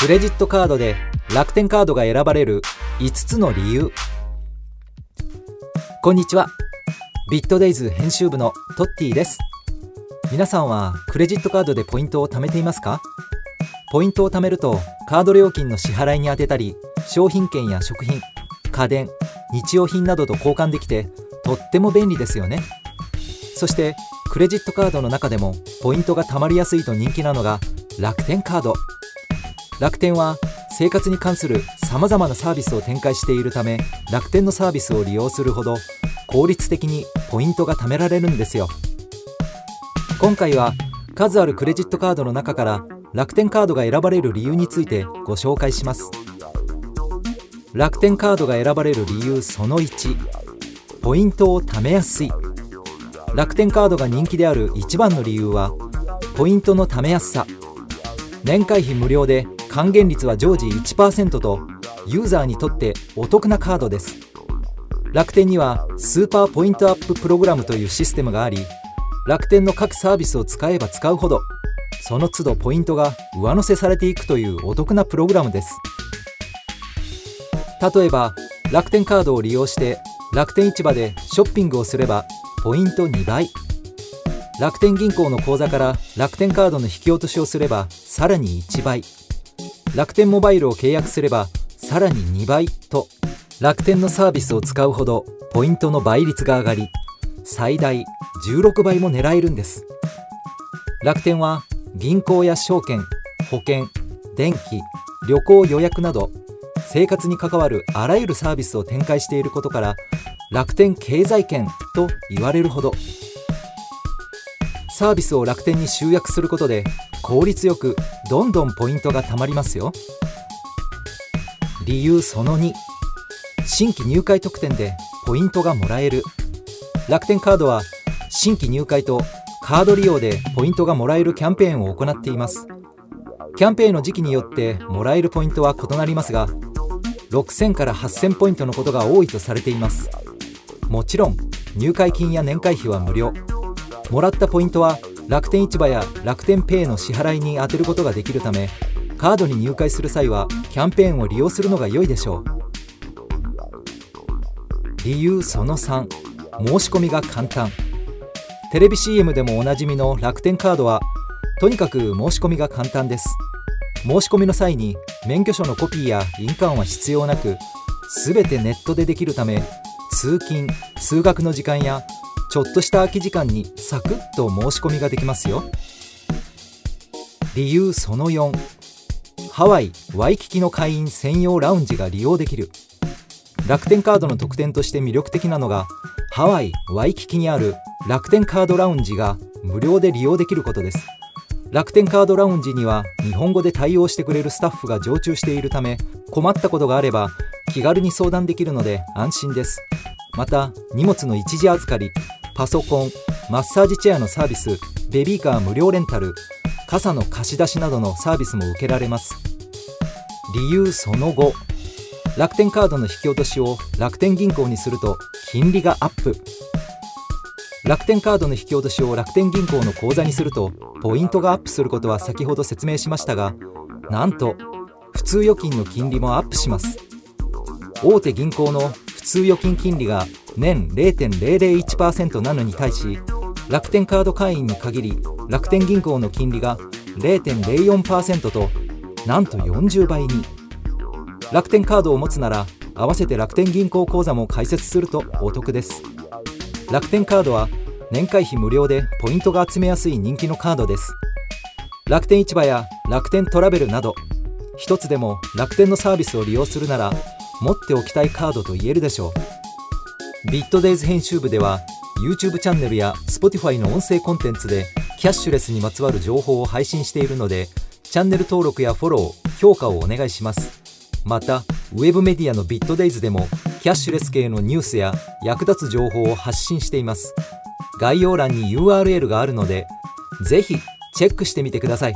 クレジットカードで楽天カードが選ばれる5つの理由。こんにちは。ビットデイズ編集部のトッティです。皆さんはクレジットカードでポイントを貯めていますか？ポイントを貯めるとカード料金の支払いに充てたり商品券や食品家電日用品などと交換できてとっても便利ですよね。そしてクレジットカードの中でもポイントが貯まりやすいと人気なのが楽天カード。楽天は生活に関するさまざまなサービスを展開しているため楽天のサービスを利用するほど効率的にポイントが貯められるんですよ。今回は数あるクレジットカードの中から楽天カードが選ばれる理由についてご紹介します。楽天カードが選ばれる理由その1ポイントを貯めやすい。楽天カードが人気である一番の理由はポイントの貯めやすさ。年会費無料で還元率は常時1%とユーザーにとってお得なカードです。楽天にはスーパーポイントアッププログラムというシステムがあり楽天の各サービスを使えば使うほどその都度ポイントが上乗せされていくというお得なプログラムです。例えば楽天カードを利用して楽天市場でショッピングをすればポイント2倍。楽天銀行の口座から楽天カードの引き落としをすればさらに1倍。楽天モバイルを契約すればさらに2倍と楽天のサービスを使うほどポイントの倍率が上がり最大16倍も狙えるんです。楽天は銀行や証券保険電気旅行予約など生活に関わるあらゆるサービスを展開していることから楽天経済圏と言われるほど。サービスを楽天に集約することで効率よくどんどんポイントが貯まりますよ。理由その2新規入会特典でポイントがもらえる。楽天カードは新規入会とカード利用でポイントがもらえるキャンペーンを行っています。キャンペーンの時期によってもらえるポイントは異なりますが6000から8000ポイントのことが多いとされています。もちろん入会金や年会費は無料。もらったポイントは楽天市場や楽天ペイの支払いに充てることができるためカードに入会する際はキャンペーンを利用するのが良いでしょう。理由その3申し込みが簡単。テレビ CM でもおなじみの楽天カードはとにかく申し込みが簡単です。申し込みの際に免許証のコピーや印鑑は必要なく全てネットでできるため通勤通学の時間やちょっとした空き時間にサクッと申し込みができますよ。理由その4ハワイ・ワイキキの会員専用ラウンジが利用できる。楽天カードの特典として魅力的なのがハワイ・ワイキキにある楽天カードラウンジが無料で利用できることです。楽天カードラウンジには日本語で対応してくれるスタッフが常駐しているため困ったことがあれば気軽に相談できるので安心です。また荷物の一時預かりパソコンマッサージチェアのサービスベビーカー無料レンタル傘の貸し出しなどのサービスも受けられます。理由その後楽天カードの引き落としを楽天銀行にすると金利がアップ。楽天カードの引き落としを楽天銀行の口座にするとポイントがアップすることは先ほど説明しましたがなんと普通預金の金利もアップします。大手銀行の普通預金金利が年0.001%なのに対し楽天カード会員に限り楽天銀行の金利が0.04%となんと40倍に。楽天カードを持つなら合わせて楽天銀行口座も開設するとお得です。楽天カードは年会費無料でポイントが集めやすい人気のカードです。楽天市場や楽天トラベルなど一つでも楽天のサービスを利用するなら持っておきたいカードと言えるでしょう。ビットデイズ編集部では YouTube チャンネルや Spotify の音声コンテンツでキャッシュレスにまつわる情報を配信しているのでチャンネル登録やフォロー評価をお願いします。またウェブメディアのビットデイズでもキャッシュレス系のニュースや役立つ情報を発信しています。概要欄に URL があるのでぜひチェックしてみてください。